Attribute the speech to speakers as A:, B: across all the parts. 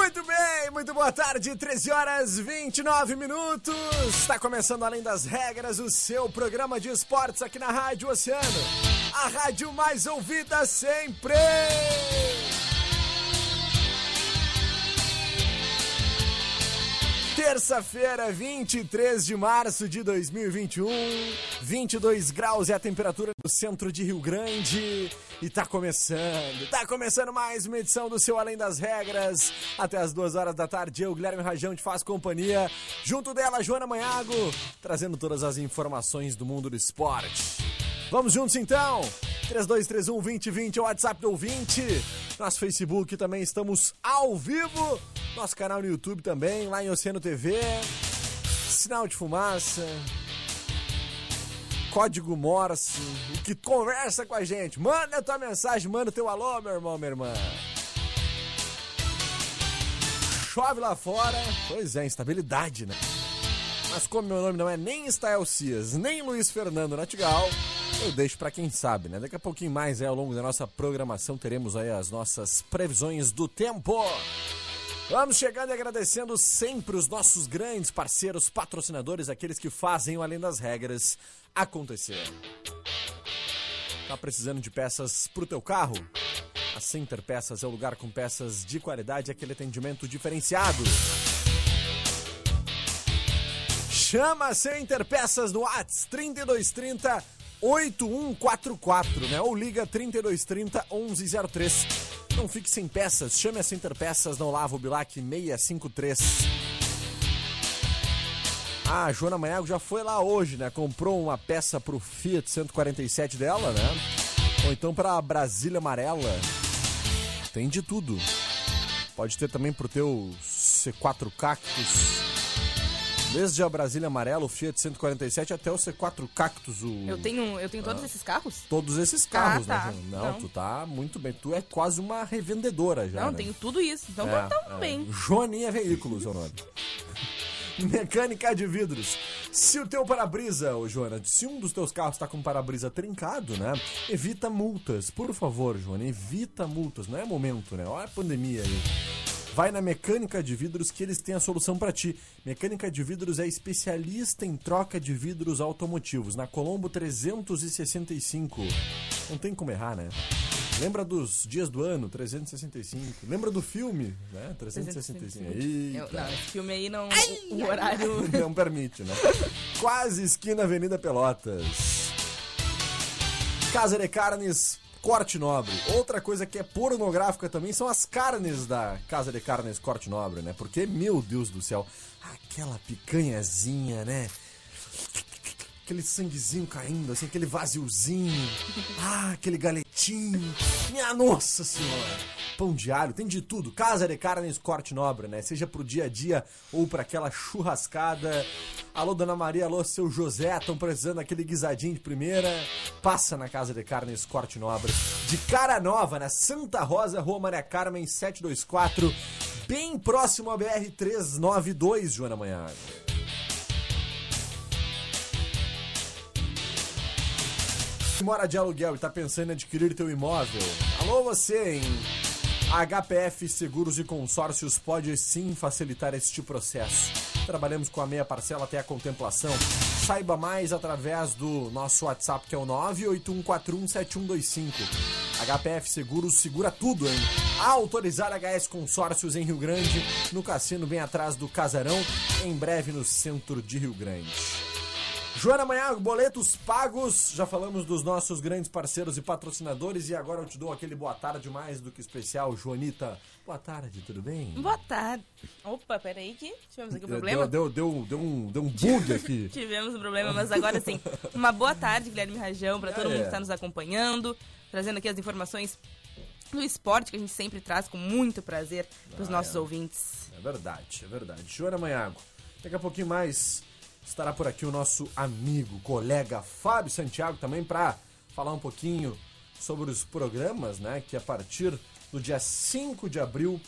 A: Muito bem, muito boa tarde, 13 horas 29 minutos. Está começando Além das Regras, o seu programa de esportes aqui na Rádio Oceano. A rádio mais ouvida sempre. Terça-feira, 23 de março de 2021, 22 graus é a temperatura no centro de Rio Grande. E tá começando, tá começando mais uma edição do seu Além das Regras. Até as duas horas da tarde, eu, Guilherme Rajão, te faço companhia. Junto dela, Joana Manhago, trazendo todas as informações do mundo do esporte. Vamos juntos então? 3231 2020 é o WhatsApp do ouvinte. Nosso Facebook também estamos ao vivo. Nosso canal no YouTube também, lá em Oceano TV. Sinal de fumaça. Código Morse. O que conversa com a gente. Manda tua mensagem, manda teu alô, meu irmão, minha irmã. Chove lá fora. Pois é, instabilidade, né? Mas como meu nome não é nem Stael Cias, nem Luiz Fernando Natigal, eu deixo para quem sabe, né? Daqui a pouquinho mais, aí, ao longo da nossa programação, teremos aí as nossas previsões do tempo. Vamos chegando e agradecendo sempre os nossos grandes parceiros, patrocinadores, aqueles que fazem o Além das Regras acontecer. Tá precisando de peças pro teu carro? A Center Peças é o lugar com peças de qualidade e aquele atendimento diferenciado. Chama a Center Peças no Whats 3230 8144, né? Ou liga 3230 1103. Não fique sem peças, chame a Center Peças no Olavo Bilac 653. Ah, a Joana Manhago já foi lá hoje, né? Comprou uma peça pro Fiat 147 dela, né? Ou então pra Brasília Amarela. Tem de tudo. Pode ter também pro teu C4 Cactus. Desde a Brasília Amarela, o Fiat 147 até o C4 Cactus. O...
B: Eu tenho, eu tenho todos esses carros?
A: Todos esses carros,
B: Ah, tá.
A: né? Não,
B: Não.
A: tu tá muito bem. Tu é quase uma revendedora já.
B: Não,
A: né?
B: tenho tudo isso. Então
A: É,
B: tá
A: é.
B: bem.
A: Joaninha Veículos, é o nome. Mecânica de vidros. Se o teu para-brisa, ô Joana, se um dos teus carros tá com o para-brisa trincado, né? Evita multas, por favor, Joana, evita multas. Não é momento, né? Olha a pandemia aí. Vai na Mecânica de Vidros que eles têm a solução para ti. Mecânica de Vidros é especialista em troca de vidros automotivos. Na Colombo 365. Não tem como errar, né? Lembra dos dias do ano, 365. Lembra do filme, né? 365.
B: Eu,
A: Eita.
B: não, esse filme aí não. o- o horário.
A: Não permite, né? Quase esquina Avenida Pelotas. Casa de Carnes, Corte Nobre. Outra coisa que é pornográfica também são as carnes da Casa de Carnes Corte Nobre, né? Porque, meu Deus do céu, aquela picanhazinha, né? Aquele sanguezinho caindo, assim, aquele vaziozinho. Ah, aquele galetinho. Minha nossa senhora. Pão alho, tem de tudo. Casa de carnes corte nobre, né? Seja pro dia a dia ou pra aquela churrascada. Alô, Dona Maria, alô, seu José, estão precisando daquele guisadinho de primeira. Passa na Casa de Carnes Corte Nobre. De cara nova, na Santa Rosa, Rua Maria Carmen 724. Bem próximo à BR 392, Joana Manhã. mora de aluguel e tá pensando em adquirir teu imóvel, alô você em HPF Seguros e Consórcios pode sim facilitar este processo. Trabalhamos com a meia parcela até a contemplação. Saiba mais através do nosso WhatsApp que é o 981417125. HPF Seguros segura tudo, hein? Autorizar HS Consórcios em Rio Grande, no cassino bem atrás do Casarão, em breve no centro de Rio Grande. Joana Manhago, boletos pagos. Já falamos dos nossos grandes parceiros e patrocinadores e agora eu te dou aquele boa tarde mais do que especial, Joanita. Boa tarde, tudo bem?
B: Boa tarde. Opa, peraí que tivemos aqui um problema.
A: Deu, deu, deu, deu, um, deu um bug aqui.
B: tivemos um problema, mas agora sim. Uma boa tarde, Guilherme Rajão, para todo
A: É.
B: mundo que está nos acompanhando, trazendo aqui as informações do esporte que a gente sempre traz com muito prazer para os
A: Ah,
B: nossos
A: é.
B: ouvintes.
A: É verdade, é verdade. Joana Manhago, daqui a pouquinho mais estará por aqui o nosso amigo, colega Fábio Santiago também para falar um pouquinho sobre os programas, né, que a partir do dia 5 de abril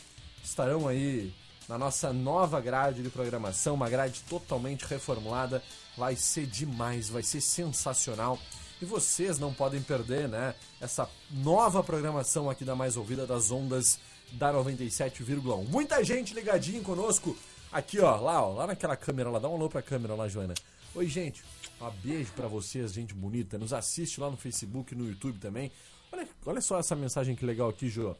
A: estarão aí na nossa nova grade de programação, uma grade totalmente reformulada. Vai ser demais, vai ser sensacional. E vocês não podem perder, né? Essa nova programação aqui da Mais Ouvida das ondas da 97,1. Muita gente ligadinho conosco aqui, ó, lá, ó, lá naquela câmera lá. Dá um alô pra câmera lá, Joana. Oi, gente. Um beijo pra vocês, gente bonita. Nos assiste lá no Facebook, no YouTube também. Olha, olha só essa mensagem que legal aqui, Jô.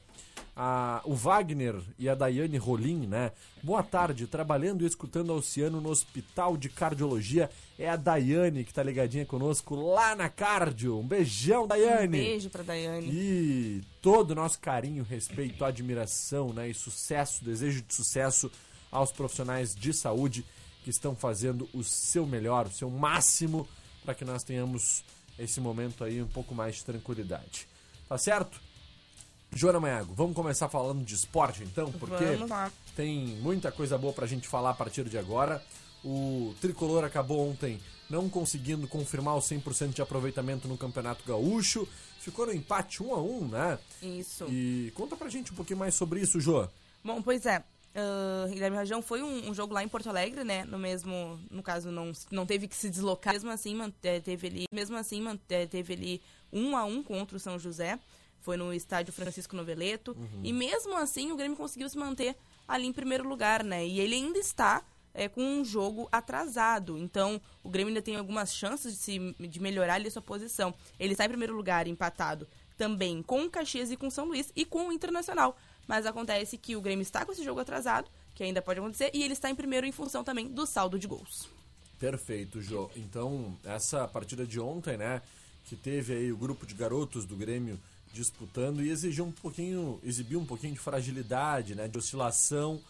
A: A- o Wagner e a Daiane Rolim, né? Boa tarde, trabalhando e escutando a Oceano no Hospital de Cardiologia. É a Daiane que tá ligadinha conosco lá na Cardio. Um beijão, Daiane!
B: Um beijo para Daiane.
A: E todo o nosso carinho, respeito, admiração né, e sucesso, desejo de sucesso aos profissionais de saúde que estão fazendo o seu melhor, o seu máximo para que nós tenhamos esse momento aí um pouco mais de tranquilidade. Tá certo? Joana Maiago, vamos começar falando de esporte então, porque tem muita coisa boa pra gente falar a partir de agora. O Tricolor acabou ontem não conseguindo confirmar o 100% de aproveitamento no Campeonato Gaúcho. Ficou no empate 1 a 1 né?
B: Isso.
A: E conta pra gente um pouquinho mais sobre isso, Jô.
B: Bom, pois é. Uh, Guilherme Rajão foi um, um jogo lá em Porto Alegre, né? No mesmo, no caso não, não teve que se deslocar. Mesmo assim, mante- teve ali, mesmo assim mante- teve ali um a um contra o São José. Foi no estádio Francisco Noveleto. E mesmo assim o Grêmio conseguiu se manter ali em primeiro lugar, né? E ele ainda está é, com um jogo atrasado. Então, o Grêmio ainda tem algumas chances de, se, de melhorar ali a sua posição. Ele está em primeiro lugar, empatado também com o Caxias e com o São Luís e com o Internacional. Mas acontece que o Grêmio está com esse jogo atrasado, que ainda pode acontecer, e ele está em primeiro em função também do saldo de gols.
A: Perfeito, Jô. Então, essa partida de ontem, né, que teve aí o grupo de garotos do Grêmio disputando e exigiu um pouquinho, exibiu um pouquinho de fragilidade, né, de oscilação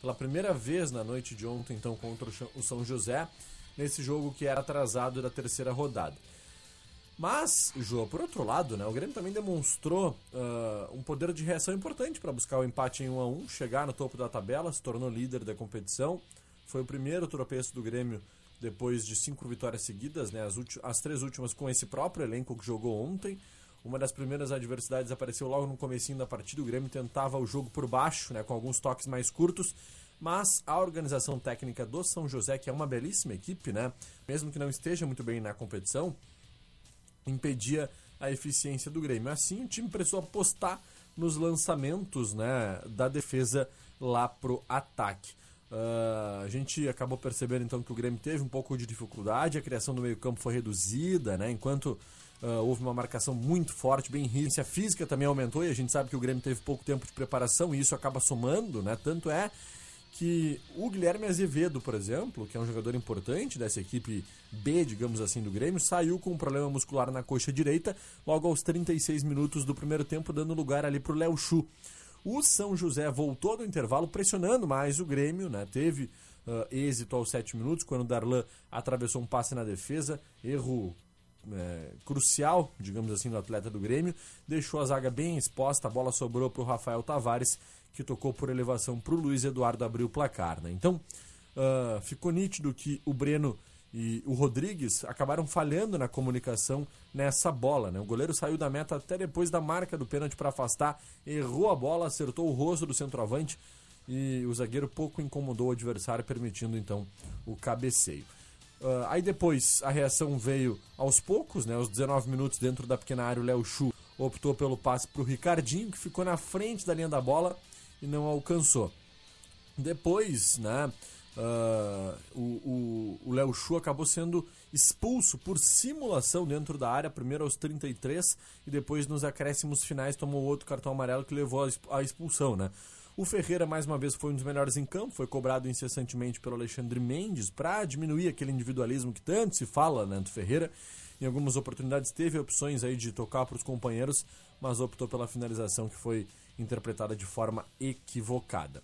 A: pela primeira vez na noite de ontem, então, contra o São José, nesse jogo que era atrasado da terceira rodada. Mas, Jô, por outro lado, né, o Grêmio também demonstrou ah, um poder de reação importante para buscar o empate em 1 a 1 chegar no topo da tabela, se tornou líder da competição. Foi o primeiro tropeço do Grêmio depois de cinco vitórias seguidas, né, as, as três últimas com esse próprio elenco que jogou ontem. Uma das primeiras adversidades apareceu logo no comecinho da partida, o Grêmio tentava o jogo por baixo, né, com alguns toques mais curtos, mas a organização técnica do São José, que é uma belíssima equipe, né, mesmo que não esteja muito bem na competição, impedia a eficiência do Grêmio. Assim, o time precisou apostar nos lançamentos né, da defesa lá pro ataque. Ah, a gente acabou percebendo então que o Grêmio teve um pouco de dificuldade, a criação do meio-campo foi reduzida, né, enquanto ah, houve uma marcação muito forte, bem rígida. A física também aumentou e a gente sabe que o Grêmio teve pouco tempo de preparação e isso acaba somando, né? Tanto é que o Guilherme Azevedo, por exemplo, que é um jogador importante dessa equipe B, digamos assim, do Grêmio, saiu com um problema muscular na coxa direita logo aos 36 minutos do primeiro tempo, dando lugar ali para o Léo Chu. O São José voltou do intervalo pressionando mais o Grêmio, né? Teve ah, êxito aos 7 minutos, quando o Darlan atravessou um passe na defesa, erro é, crucial, digamos assim, do atleta do Grêmio, deixou a zaga bem exposta, a bola sobrou para o Rafael Tavares, que tocou por elevação para o Luiz Eduardo abrir o placar. Né? Então, ah, ficou nítido que o Breno e o Rodrigues acabaram falhando na comunicação nessa bola. Né? O goleiro saiu da meta até depois da marca do pênalti para afastar, errou a bola, acertou o rosto do centroavante e o zagueiro pouco incomodou o adversário, permitindo então o cabeceio. Ah, aí depois a reação veio aos poucos, né? Aos 19 minutos dentro da pequena área, o Léo Chu optou pelo passe para o Ricardinho, que ficou na frente da linha da bola e não alcançou. Depois, né, Uh, o Léo Chu acabou sendo expulso por simulação dentro da área, primeiro aos 33 e depois nos acréscimos finais tomou outro cartão amarelo que levou à expulsão, né? O Ferreira, mais uma vez, foi um dos melhores em campo, foi cobrado incessantemente pelo Alexandre Mendes para diminuir aquele individualismo que tanto se fala né, do Ferreira. Em algumas oportunidades teve opções aí de tocar para os companheiros, mas optou pela finalização que foi interpretada de forma equivocada.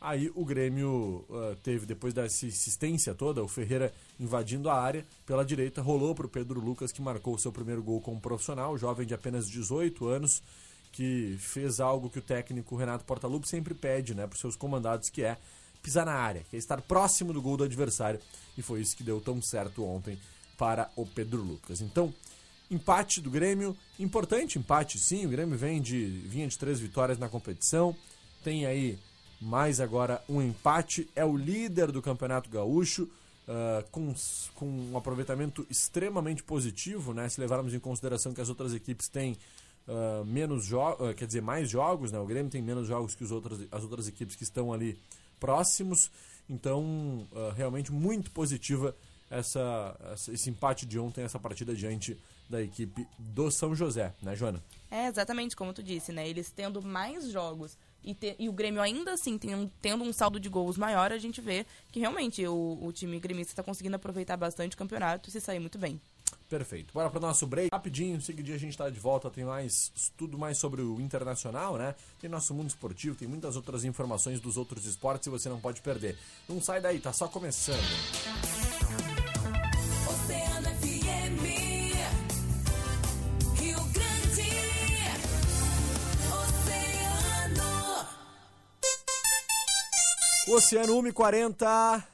A: Aí o Grêmio uh, teve, depois dessa insistência toda, o Ferreira invadindo a área pela direita, rolou para o Pedro Lucas, que marcou seu primeiro gol como profissional, jovem de apenas 18 anos, que fez algo que o técnico Renato Portaluppi sempre pede né, para os seus comandados, que é pisar na área, que é estar próximo do gol do adversário. E foi isso que deu tão certo ontem para o Pedro Lucas. Então, empate do Grêmio, importante empate sim, o Grêmio vem de, vinha de três vitórias na competição, tem aí mais agora um empate. É o líder do Campeonato Gaúcho, uh, com, com um aproveitamento extremamente positivo, né? Se levarmos em consideração que as outras equipes têm uh, menos jogos, uh, quer dizer, mais jogos, né? O Grêmio tem menos jogos que os outros, as outras equipes que estão ali próximos. Então, realmente muito positiva essa, esse empate de ontem, essa partida diante da equipe do São José, né, Joana?
B: É, exatamente como tu disse, né? Eles tendo mais jogos e, te, e o Grêmio ainda assim tendo, tendo um saldo de gols maior, a gente vê que realmente o, o time gremista está conseguindo aproveitar bastante o campeonato e se sair muito bem.
A: Perfeito. Bora para o nosso break. Rapidinho, seguidinho a gente está de volta. Tem mais tudo mais sobre o internacional, né? Tem nosso mundo esportivo, tem muitas outras informações dos outros esportes e você não pode perder. Não sai daí, tá só começando. Oceano 140.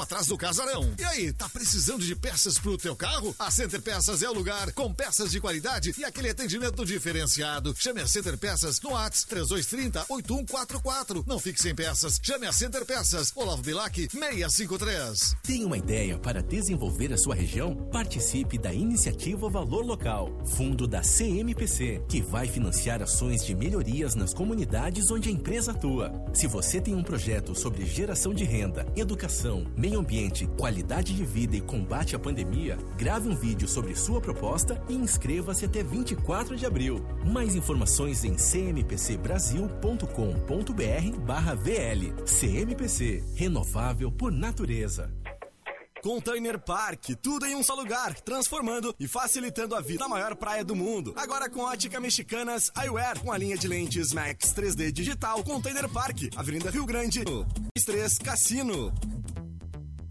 C: atrás do casarão. E aí, tá precisando de peças pro teu carro? A Center Peças é o lugar com peças de qualidade e aquele atendimento diferenciado. Chame a Center Peças no ATS 3230 8144. Não fique sem peças. Chame a Center Peças. Olavo Bilac 653.
D: Tem uma ideia para desenvolver a sua região? Participe da iniciativa Valor Local, fundo da CMPC, que vai financiar ações de melhorias nas comunidades onde a empresa atua. Se você tem um projeto sobre geração de renda, educação, meio ambiente, qualidade de vida e combate à pandemia, grave um vídeo sobre sua proposta e inscreva-se até 24 de abril. Mais informações em cmpc.brasil.com.br/vl. CMPC, renovável por natureza.
E: Container Park, tudo em um só lugar, transformando e facilitando a vida na maior praia do mundo. Agora com ótica mexicanas Eyewear, com a linha de lentes Max 3D digital, Container Park, Avenida Rio Grande, 3 Cassino.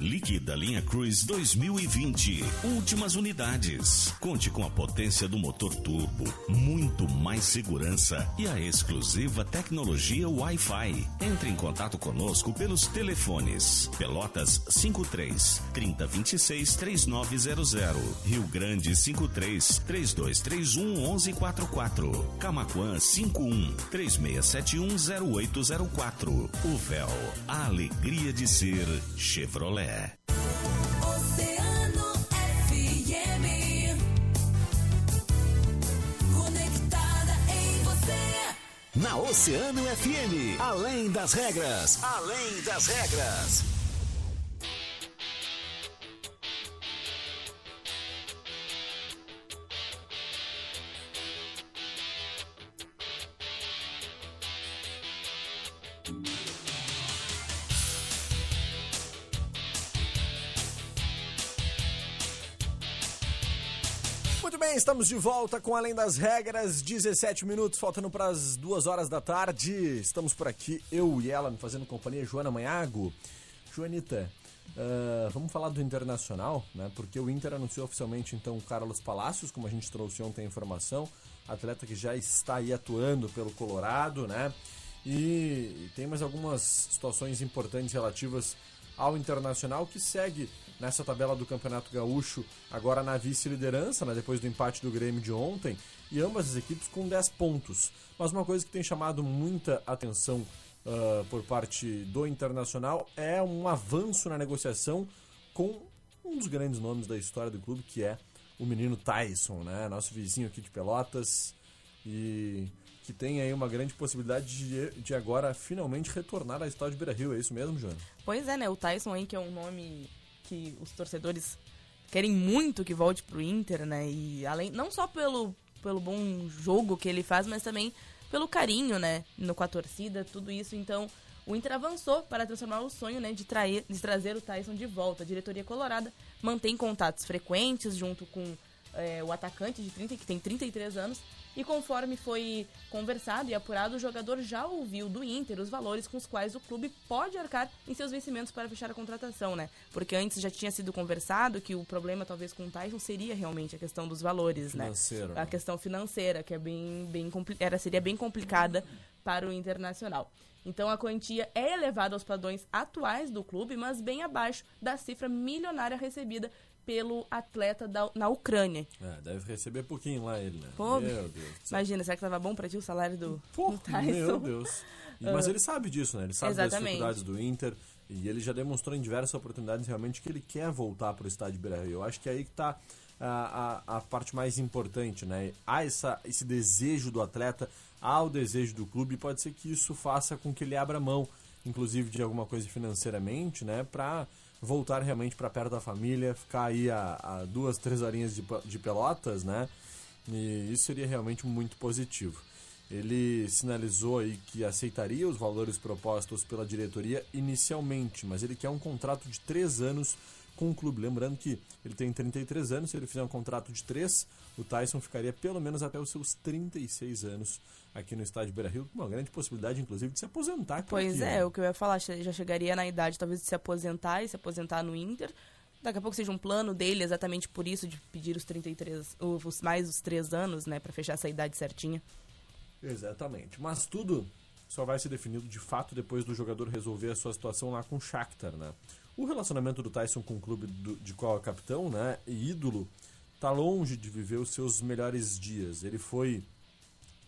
F: Líquida linha Cruise 2020. Últimas unidades. Conte com a potência do motor turbo, muito mais segurança e a exclusiva tecnologia Wi-Fi. Entre em contato conosco pelos telefones Pelotas 53 3026 3900, Rio Grande 53 3231 1144, Camaquã 51 3671 0804. O véu, a alegria de ser Chevrolet. É. Oceano FM Conectada em você. na Oceano FM. Além das regras. Além das regras.
A: Estamos de volta com Além das Regras, 17 minutos, faltando para as duas horas da tarde. Estamos por aqui, eu e ela, me fazendo companhia, Joana Manhago. Joanita, uh, vamos falar do Internacional, né? Porque o Inter anunciou oficialmente então o Carlos Palacios, como a gente trouxe ontem a informação, atleta que já está aí atuando pelo Colorado, né? E tem mais algumas situações importantes relativas ao Internacional que segue nessa tabela do Campeonato Gaúcho, agora na vice-liderança, né, depois do empate do Grêmio de ontem, e ambas as equipes com 10 pontos. Mas uma coisa que tem chamado muita atenção uh, por parte do Internacional é um avanço na negociação com um dos grandes nomes da história do clube, que é o menino Tyson, né, nosso vizinho aqui de Pelotas, e que tem aí uma grande possibilidade de, de agora finalmente retornar à estádio Beira Rio, é isso mesmo, Joana?
B: Pois é, né? O Tyson aí, que é um nome que os torcedores querem muito que volte pro Inter, né? E além, não só pelo, pelo bom jogo que ele faz, mas também pelo carinho, né? No, com a torcida, tudo isso. Então, o Inter avançou para transformar o sonho, né? De, trair, de trazer o Tyson de volta. A diretoria colorada mantém contatos frequentes junto com é, o atacante de 30, que tem 33 anos, e conforme foi conversado e apurado, o jogador já ouviu do Inter os valores com os quais o clube pode arcar em seus vencimentos para fechar a contratação, né? Porque antes já tinha sido conversado que o problema talvez com o Tyson seria realmente a questão dos valores,
A: Financeiro,
B: né?
A: né?
B: A questão financeira, que é bem, bem era seria bem complicada para o Internacional. Então a quantia é elevada aos padrões atuais do clube, mas bem abaixo da cifra milionária recebida pelo atleta da, na Ucrânia.
A: É, deve receber pouquinho lá ele, né?
B: Pô,
A: meu Deus.
B: Imagina, será que tava bom pra ti o salário do,
A: Pô,
B: do Tyson?
A: meu Deus. Mas ele sabe disso, né? Ele sabe das
B: Exatamente.
A: dificuldades do Inter e ele já demonstrou em diversas oportunidades realmente que ele quer voltar para o estádio Beira-Rio. Eu acho que é aí que tá a, a, a parte mais importante, né? Há essa, esse desejo do atleta, há o desejo do clube e pode ser que isso faça com que ele abra mão, inclusive de alguma coisa financeiramente, né? Para voltar realmente para perto da família, ficar aí a, a duas, três horinhas de, de pelotas, né? E isso seria realmente muito positivo. Ele sinalizou aí que aceitaria os valores propostos pela diretoria inicialmente, mas ele quer um contrato de três anos com o clube. Lembrando que ele tem 33 anos, se ele fizer um contrato de três, o Tyson ficaria pelo menos até os seus 36 anos aqui no estádio Beira-Rio, com uma grande possibilidade, inclusive, de se aposentar.
B: Pois
A: aqui,
B: é,
A: né?
B: o que eu ia falar, já chegaria na idade talvez de se aposentar e se aposentar no Inter. Daqui a pouco seja um plano dele exatamente por isso, de pedir os 33, os mais os 3 anos, né, pra fechar essa idade certinha.
A: Exatamente. Mas tudo só vai ser definido de fato depois do jogador resolver a sua situação lá com o Shakhtar, né? O relacionamento do Tyson com o clube do- de qual é capitão, né, e ídolo, tá longe de viver os seus melhores dias. Ele foi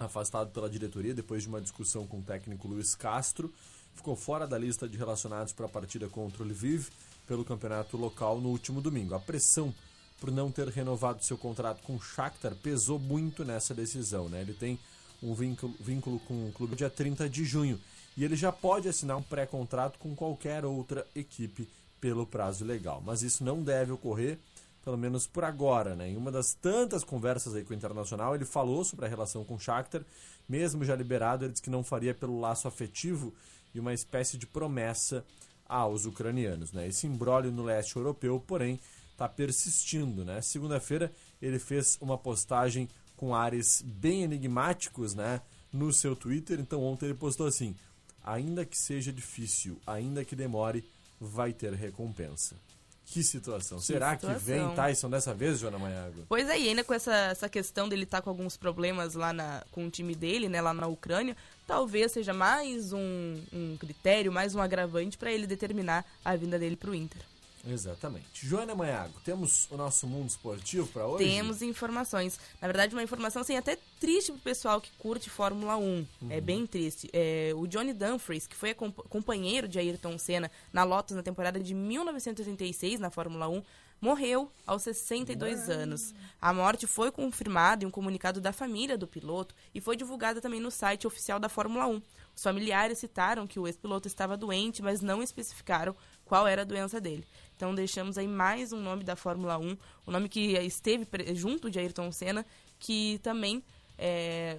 A: afastado pela diretoria depois de uma discussão com o técnico Luiz Castro, ficou fora da lista de relacionados para a partida contra o Lviv pelo campeonato local no último domingo. A pressão por não ter renovado seu contrato com o Shakhtar pesou muito nessa decisão, né? Ele tem um vínculo, vínculo com o clube dia 30 de junho e ele já pode assinar um pré-contrato com qualquer outra equipe pelo prazo legal, mas isso não deve ocorrer pelo menos por agora, né? Em uma das tantas conversas aí com o Internacional, ele falou sobre a relação com o Shakhtar, mesmo já liberado, ele disse que não faria pelo laço afetivo e uma espécie de promessa aos ucranianos, né? Esse imbróglio no leste europeu, porém, está persistindo, né? Segunda-feira ele fez uma postagem com ares bem enigmáticos, né, no seu Twitter. Então ontem ele postou assim: "Ainda que seja difícil, ainda que demore, vai ter recompensa". Que situação. Será que vem
B: situação.
A: Tyson dessa vez, Joana Maiago?
B: Pois é, e ainda com essa, essa questão dele estar com alguns problemas lá na, com o time dele, né, lá na Ucrânia, talvez seja mais um, um critério, mais um agravante para ele determinar a vinda dele pro Inter.
A: Exatamente. Joana Manhago, temos o nosso mundo esportivo para hoje?
B: Temos informações. Na verdade, uma informação assim, até triste pro pessoal que curte Fórmula 1. Uhum. É bem triste. É, o Johnny Dumfries, que foi companheiro de Ayrton Senna na Lotus na temporada de 1986 na Fórmula 1, morreu aos 62 anos. A morte foi confirmada em um comunicado da família do piloto e foi divulgada também no site oficial da Fórmula 1. Os familiares citaram que o ex-piloto estava doente, mas não especificaram qual era a doença dele. Então deixamos aí mais um nome da Fórmula 1, o um nome que esteve junto de Ayrton Senna, que também é,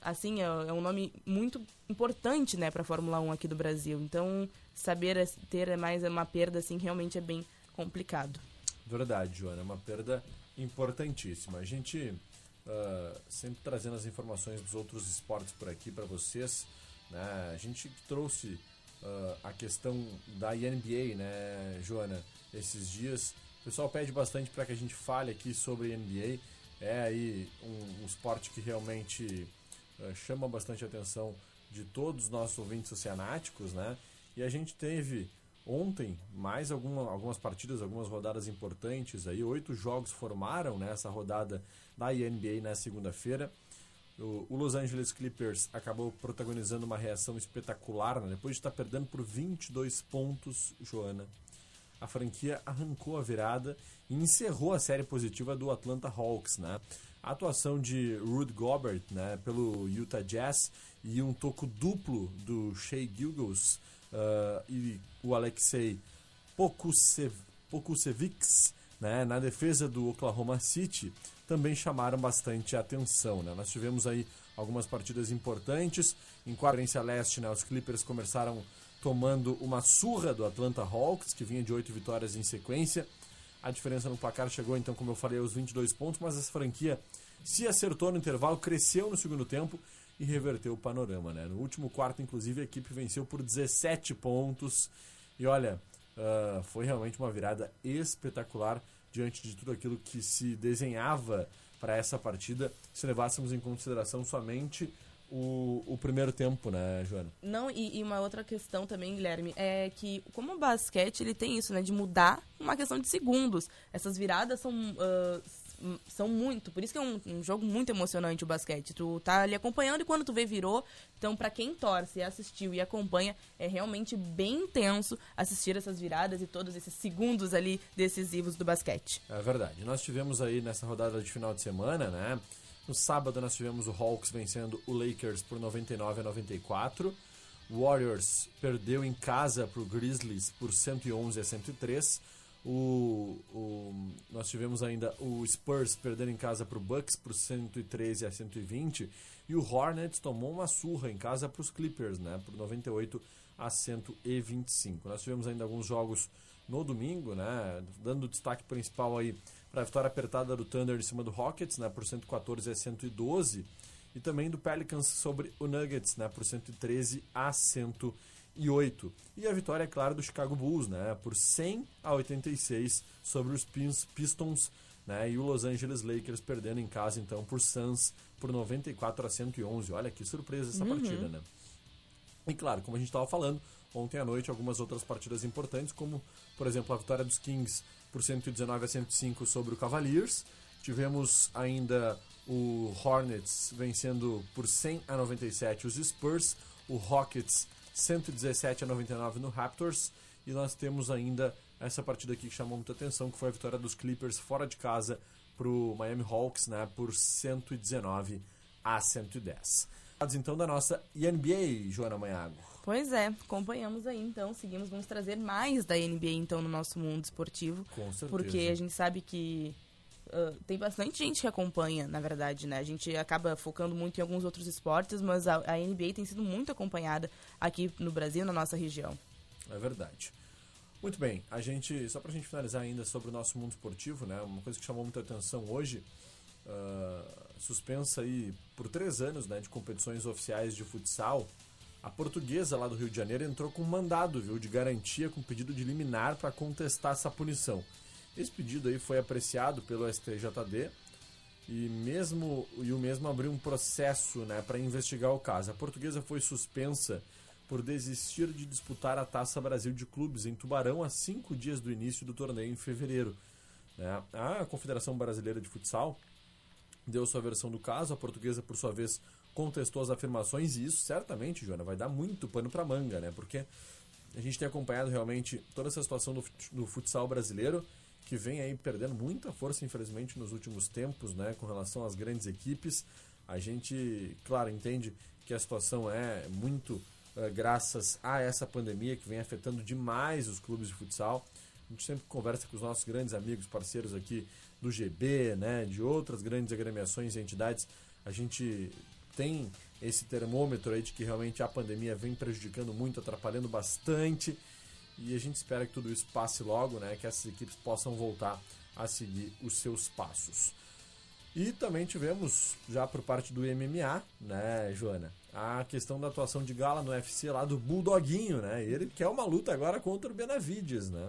B: assim, é, é um nome muito importante, né, para a Fórmula 1 aqui do Brasil. Então, saber ter mais uma perda assim realmente é bem complicado.
A: Verdade, Joana, é uma perda importantíssima. A gente uh, sempre trazendo as informações dos outros esportes por aqui para vocês. Né? A gente trouxe uh, a questão da NBA, né, Joana, esses dias. O pessoal pede bastante para que a gente fale aqui sobre NBA. É aí um, um esporte que realmente uh, chama bastante atenção de todos os nossos ouvintes oceanáticos, né? E a gente teve ontem mais alguma, algumas partidas, algumas rodadas importantes aí. Oito jogos formaram né, rodada da NBA na segunda-feira. O, Los Angeles Clippers acabou protagonizando uma reação espetacular, né? depois de estar perdendo por 22 pontos, Joana. A franquia arrancou a virada e encerrou a série positiva do Atlanta Hawks, né? A atuação de Rudy Gobert, né, pelo Utah Jazz e um toco duplo do Shea Gilgos uh, e o Alexei Pokusevich, né, na defesa do Oklahoma City também chamaram bastante atenção. Né? Nós tivemos aí algumas partidas importantes. Em Conferência Leste, né, os Clippers começaram tomando uma surra do Atlanta Hawks, que vinha de oito vitórias em sequência. A diferença no placar chegou, então, como eu falei, aos 22 pontos, mas essa franquia se acertou no intervalo, cresceu no segundo tempo e reverteu o panorama. Né? No último quarto, inclusive, a equipe venceu por 17 pontos. E olha, uh, foi realmente uma virada espetacular diante de tudo aquilo que se desenhava para essa partida, se levássemos em consideração somente o, o primeiro tempo, né, Joana?
B: Não, e, e, uma outra questão também, Guilherme, é que como o basquete ele tem isso, né, de mudar uma questão de segundos. Essas viradas são uh, são muito. Por isso que é um, um, jogo muito emocionante o basquete. Tu tá ali acompanhando e quando tu vê virou. Então, para quem torce, assistiu e acompanha, é realmente bem intenso assistir essas viradas e todos esses segundos ali decisivos do basquete.
A: É verdade. Nós tivemos aí nessa rodada de final de semana, né? No sábado nós tivemos o Hawks vencendo o Lakers por 99 a 94. Warriors perdeu em casa para o Grizzlies por 111 a 103. O, o, nós tivemos ainda o Spurs perdendo em casa para o Bucks por 113 a 120 e o Hornets tomou uma surra em casa para os Clippers, né, por 98 a 125. Nós tivemos ainda alguns jogos no domingo, né, dando destaque principal aí para a vitória apertada do Thunder em cima do Rockets, né, por 114 a 112 e também do Pelicans sobre o Nuggets, né, por 113 a 120 e 8. E a vitória, é claro, do Chicago Bulls, né, por 100 a 86 sobre os Pistons, né, e o Los Angeles Lakers perdendo em casa então por Suns por 94 a 111. Olha que surpresa essa uhum. partida, né? E claro, como a gente estava falando, ontem à noite algumas outras partidas importantes, como por exemplo a vitória dos Kings por 119 a 105 sobre o Cavaliers. Tivemos ainda o Hornets vencendo por 100 a 97 os Spurs, o Rockets 117 a 99 no Raptors. E nós temos ainda essa partida aqui que chamou muita atenção, que foi a vitória dos Clippers fora de casa para o Miami Hawks, né, por 119 a 110. Então da nossa NBA, Joana Manhago.
B: Pois é, acompanhamos aí então, seguimos, vamos trazer mais da NBA então no nosso mundo esportivo.
A: Com certeza.
B: Porque a gente sabe que Uh, tem bastante gente que acompanha, na verdade, né? A gente acaba focando muito em alguns outros esportes, mas a, a NBA tem sido muito acompanhada aqui no Brasil, na nossa região.
A: É verdade. Muito bem, a gente, só pra gente finalizar ainda sobre o nosso mundo esportivo, né? Uma coisa que chamou muita atenção hoje, uh, suspensa aí por três anos, né, de competições oficiais de futsal, a portuguesa lá do Rio de Janeiro entrou com um mandado, viu, de garantia com pedido de liminar para contestar essa punição. Esse pedido aí foi apreciado pelo STJD e mesmo e o mesmo abriu um processo, né, para investigar o caso. A portuguesa foi suspensa por desistir de disputar a Taça Brasil de Clubes em Tubarão a cinco dias do início do torneio em fevereiro. Né? A Confederação Brasileira de Futsal deu sua versão do caso, a portuguesa, por sua vez, contestou as afirmações e isso certamente, Joana, vai dar muito pano para manga, né? Porque a gente tem acompanhado realmente toda essa situação do, do futsal brasileiro que vem aí perdendo muita força, infelizmente, nos últimos tempos, né? Com relação às grandes equipes. A gente, claro, entende que a situação é muito uh, graças a essa pandemia que vem afetando demais os clubes de futsal. A gente sempre conversa com os nossos grandes amigos, parceiros aqui do GB, né, de outras grandes agremiações e entidades. A gente tem esse termômetro aí de que realmente a pandemia vem prejudicando muito, atrapalhando bastante. E a gente espera que tudo isso passe logo, né, que essas equipes possam voltar a seguir os seus passos. E também tivemos, já por parte do MMA, né, Joana, a questão da atuação de gala no UFC lá do Bulldoguinho, né? Ele quer uma luta agora contra o Benavides, né?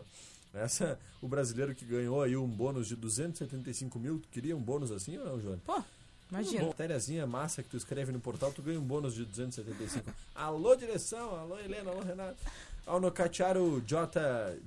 A: Essa, o brasileiro que ganhou aí um bônus de 275 mil, tu queria um bônus assim ou não, Joana?
B: Pô, imagina. Uma
A: matériazinha massa que tu escreve no portal, tu ganha um bônus de 275. alô, direção, alô, Helena, alô, Renato. Ao nocatear o J,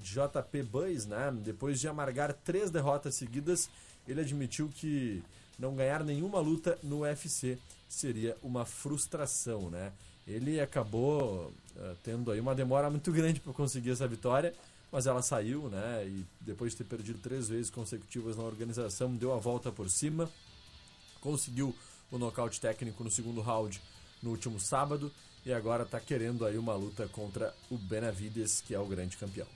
A: JP Boys, né? Depois de amargar três derrotas seguidas, ele admitiu que não ganhar nenhuma luta no UFC seria uma frustração, né? Ele acabou uh, tendo aí uma demora muito grande para conseguir essa vitória, mas ela saiu, né? E depois de ter perdido três vezes consecutivas na organização, deu a volta por cima, conseguiu o nocaute técnico no segundo round no último sábado e agora está querendo aí uma luta contra o Benavides, que é o grande campeão.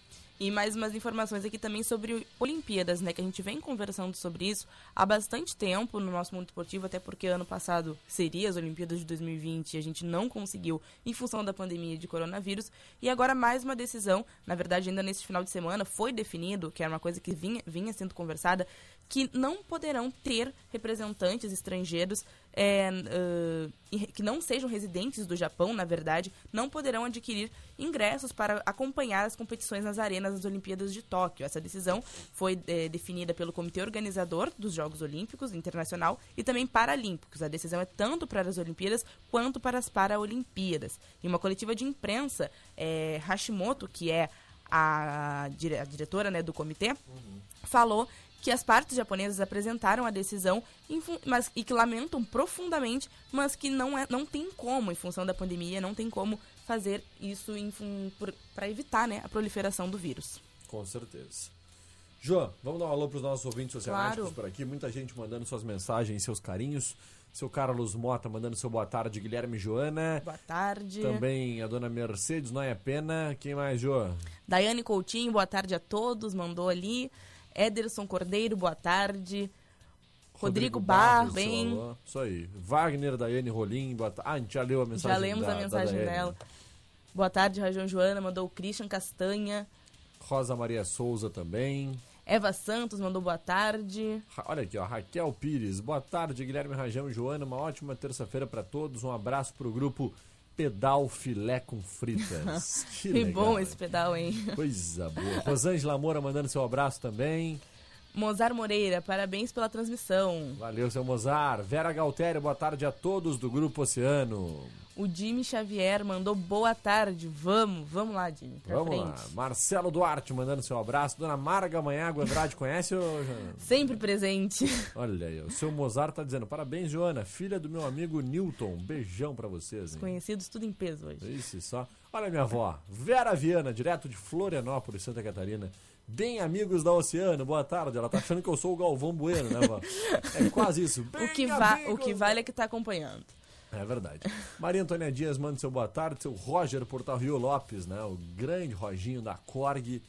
B: E mais umas informações aqui também sobre Olimpíadas, né? Que a gente vem conversando sobre isso há bastante tempo no nosso mundo esportivo, até porque ano passado seria as Olimpíadas de 2020 e a gente não conseguiu em função da pandemia de coronavírus. E agora mais uma decisão, na verdade ainda nesse final de semana foi definido, que era uma coisa que vinha, vinha sendo conversada, que não poderão ter representantes estrangeiros é, uh, que não sejam residentes do Japão, na verdade, não poderão adquirir ingressos para acompanhar as competições nas arenas das Olimpíadas de Tóquio. Essa decisão foi é, definida pelo Comitê Organizador dos Jogos Olímpicos Internacional e também Paralímpicos. A decisão é tanto para as Olimpíadas quanto para as Paralimpíadas. Em uma coletiva de imprensa, é, Hashimoto, que é a, dire a diretora né, do comitê, uhum. falou que as partes japonesas apresentaram a decisão mas, e que lamentam profundamente, mas que não, é, não tem como, em função da pandemia, não tem como fazer isso para evitar né, a proliferação do vírus.
A: Com certeza. João, vamos dar um alô para os nossos ouvintes sociais claro. por aqui. Muita gente mandando suas mensagens, seus carinhos. Seu Carlos Mota mandando seu boa tarde, Guilherme Joana.
B: Boa tarde.
A: Também a dona Mercedes, não é pena. Quem mais, João?
B: Daiane Coutinho, boa tarde a todos, mandou ali. Ederson Cordeiro, boa tarde. Rodrigo, Rodrigo Bar, bem.
A: Isso aí. Wagner, Daiane Rolim, boa tarde. Ah, a gente já leu a mensagem
B: Já lemos da, a mensagem dela. Boa tarde, Rajão Joana, mandou o Christian Castanha.
A: Rosa Maria Souza também.
B: Eva Santos mandou boa tarde.
A: Olha aqui, ó, Raquel Pires. Boa tarde, Guilherme Rajão e Joana. Uma ótima terça-feira para todos. Um abraço pro grupo pedal filé com fritas.
B: Que, que bom esse pedal, hein?
A: Coisa boa. Rosângela Moura mandando seu abraço também.
B: Mozar Moreira, parabéns pela transmissão.
A: Valeu, seu Mozar. Vera Galtério, boa tarde a todos do Grupo Oceano.
B: O Jimmy Xavier mandou boa tarde. Vamos, vamos lá, Jimmy.
A: vamos frente. lá. Marcelo Duarte mandando seu abraço. Dona Marga Manhago Andrade, conhece o
B: Sempre presente.
A: Olha aí, o seu Mozart tá dizendo: parabéns, Joana, filha do meu amigo Newton. Beijão para vocês. Hein?
B: Conhecidos tudo em peso hoje.
A: Isso, só. Olha minha avó, Vera Viana, direto de Florianópolis, Santa Catarina. Bem amigos da Oceano, boa tarde. Ela tá achando que eu sou o Galvão Bueno, né, vó? É quase isso.
B: o, que va o que vale é que tá acompanhando.
A: É verdade. Maria Antônia Dias manda seu boa tarde, seu Roger Portal Rio Lopes, né? O grande Roginho da Corg,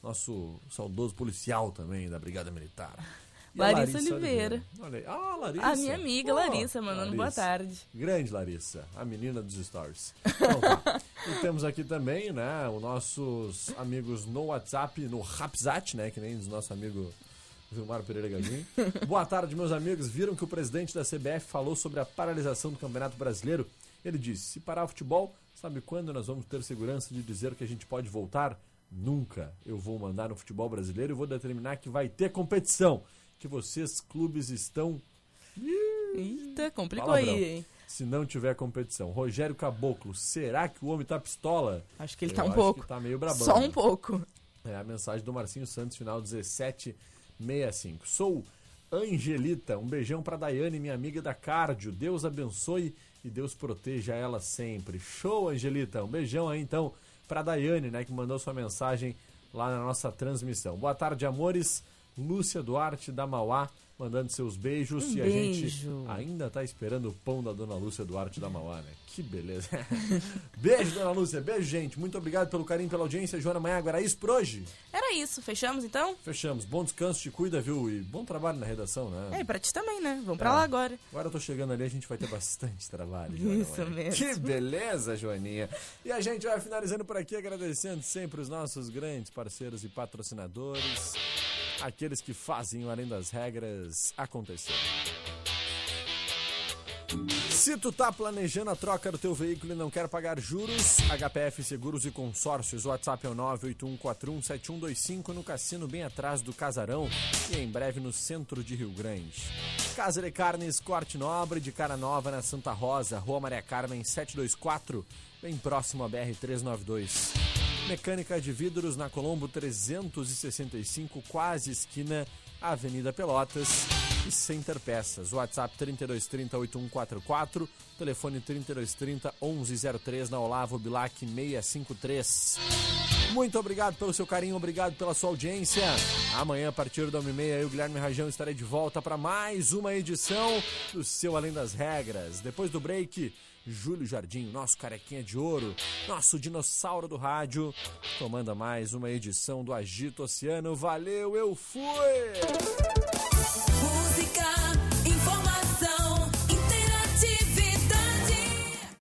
A: nosso saudoso policial também da Brigada Militar.
B: Larissa, Larissa, Oliveira.
A: Olha aí. Ah, Larissa.
B: A minha amiga oh, Larissa, mandando Larissa. boa tarde.
A: Grande Larissa, a menina dos stories. Então, tá. e temos aqui também, né, os nossos amigos no WhatsApp, no Rapzat, né, que nem os nossos amigos Vilmar Pereira Galinho. Boa tarde, meus amigos. Viram que o presidente da CBF falou sobre a paralisação do Campeonato Brasileiro? Ele disse: se parar o futebol, sabe quando nós vamos ter segurança de dizer que a gente pode voltar? Nunca eu vou mandar no futebol brasileiro e vou determinar que vai ter competição. Que vocês, clubes, estão.
B: Eita, complicou Palavrão. aí, hein?
A: se não tiver competição. Rogério Caboclo, será que o homem tá pistola?
B: Acho que ele
A: Eu
B: tá um pouco.
A: tá meio brabão.
B: Só um pouco.
A: É a mensagem do Marcinho Santos, final 1765. Sou Angelita, um beijão pra Daiane, minha amiga da Cardio. Deus abençoe e Deus proteja ela sempre. Show, Angelita. Um beijão aí então pra Daiane, né, que mandou sua mensagem lá na nossa transmissão. Boa tarde, amores. Lúcia Duarte da Mauá mandando seus beijos
B: Um
A: e a
B: beijo.
A: gente ainda tá esperando o pão da dona Lúcia Duarte da Mauá, né? Que beleza. beijo, dona Lúcia. Beijo, gente. Muito obrigado pelo carinho, pela audiência. Joana Maiago, era isso por hoje?
B: Era isso, fechamos então?
A: Fechamos. Bom descanso, te cuida, viu? E bom trabalho na redação, né?
B: É, e pra ti também, né? Vamos pra
A: É.
B: lá agora.
A: Agora eu tô chegando ali, a gente vai ter bastante trabalho. Joana
B: Isso
A: Maiago.
B: mesmo.
A: Que beleza, Joaninha. E a gente vai finalizando por aqui, agradecendo sempre os nossos grandes parceiros e patrocinadores, aqueles que fazem o Além das Regras acontecer. Se tu tá planejando a troca do teu veículo e não quer pagar juros, HPF Seguros e Consórcios, o WhatsApp é o 981417125 no cassino bem atrás do Casarão e em breve no centro de Rio Grande. Casa de Carnes Corte Nobre de Cara Nova na Santa Rosa, Rua Maria Carmen 724, bem próximo à BR 392. Mecânica de vidros na Colombo 365, quase esquina Avenida Pelotas e Center Peças. WhatsApp 3230-8144, telefone 3230-1103 na Olavo Bilac 653. Muito obrigado pelo seu carinho, obrigado pela sua audiência. Amanhã, a partir da 1h30, eu, Guilherme Rajão, estarei de volta para mais uma edição do seu Além das Regras. Depois do break, Júlio Jardim, nosso carequinha de ouro, nosso dinossauro do rádio, comanda mais uma edição do Agito Oceano. Valeu, eu fui! Música